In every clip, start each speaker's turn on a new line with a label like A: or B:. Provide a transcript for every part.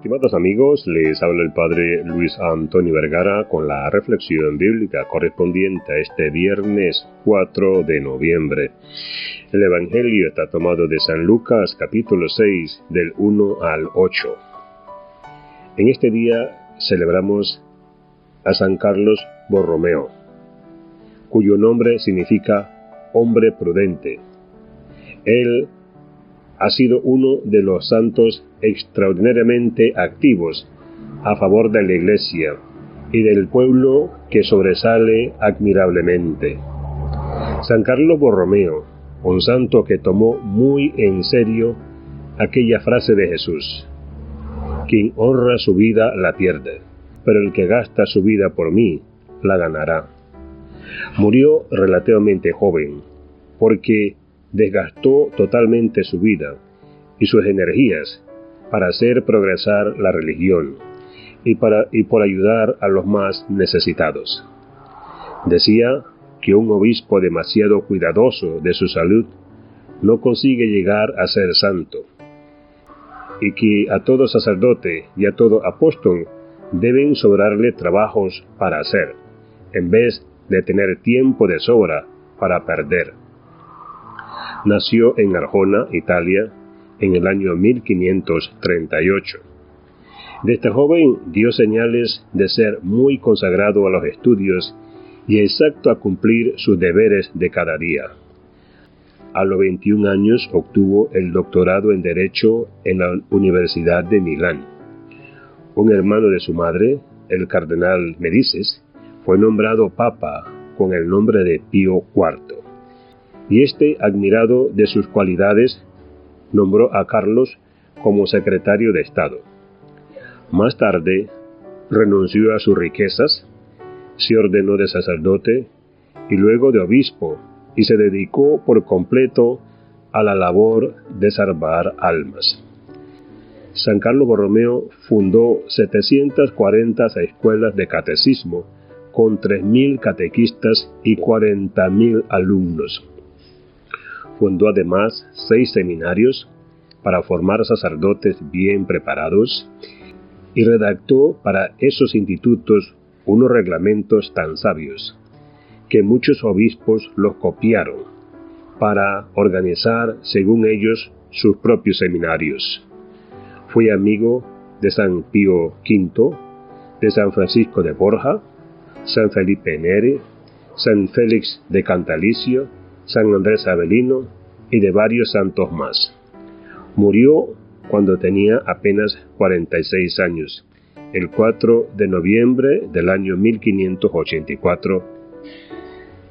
A: Estimados amigos, les habla el Padre Luis Antonio Vergara con la reflexión bíblica correspondiente a este viernes 4 de noviembre. El Evangelio está tomado de San Lucas capítulo 6 del 1 al 8. En este día celebramos a San Carlos Borromeo, cuyo nombre significa hombre prudente. Él ha sido uno de los santos extraordinariamente activos a favor de la Iglesia y del pueblo que sobresale admirablemente. San Carlos Borromeo, un santo que tomó muy en serio aquella frase de Jesús, quien honra su vida la pierde, pero el que gasta su vida por mí la ganará. Murió relativamente joven, porque desgastó totalmente su vida y sus energías para hacer progresar la religión y, para, y por ayudar a los más necesitados. Decía que un obispo demasiado cuidadoso de su salud no consigue llegar a ser santo, y que a todo sacerdote y a todo apóstol deben sobrarle trabajos para hacer, en vez de tener tiempo de sobra para perder. Nació en Arjona, Italia, en el año 1538. De este joven dio señales de ser muy consagrado a los estudios y exacto a cumplir sus deberes de cada día. A los 21 años obtuvo el doctorado en Derecho en la Universidad de Milán. Un hermano de su madre, el cardenal Medices, fue nombrado papa con el nombre de Pío IV y este, admirado de sus cualidades, nombró a Carlos como secretario de Estado. Más tarde, renunció a sus riquezas, se ordenó de sacerdote y luego de obispo y se dedicó por completo a la labor de salvar almas. San Carlos Borromeo fundó 740 escuelas de catecismo con 3.000 catequistas y 40.000 alumnos. Fundó además seis seminarios para formar sacerdotes bien preparados y redactó para esos institutos unos reglamentos tan sabios que muchos obispos los copiaron para organizar, según ellos, sus propios seminarios. Fue amigo de San Pío V, de San Francisco de Borja, San Felipe Neri, San Félix de Cantalicio San Andrés Avelino y de varios santos más. Murió cuando tenía apenas 46 años, el 4 de noviembre del año 1584.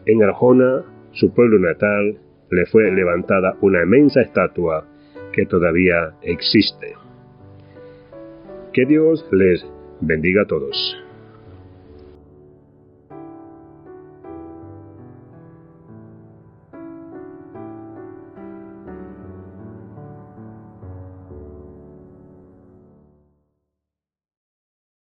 A: En Arjona, su pueblo natal, le fue levantada una inmensa estatua que todavía existe. Que Dios les bendiga a todos.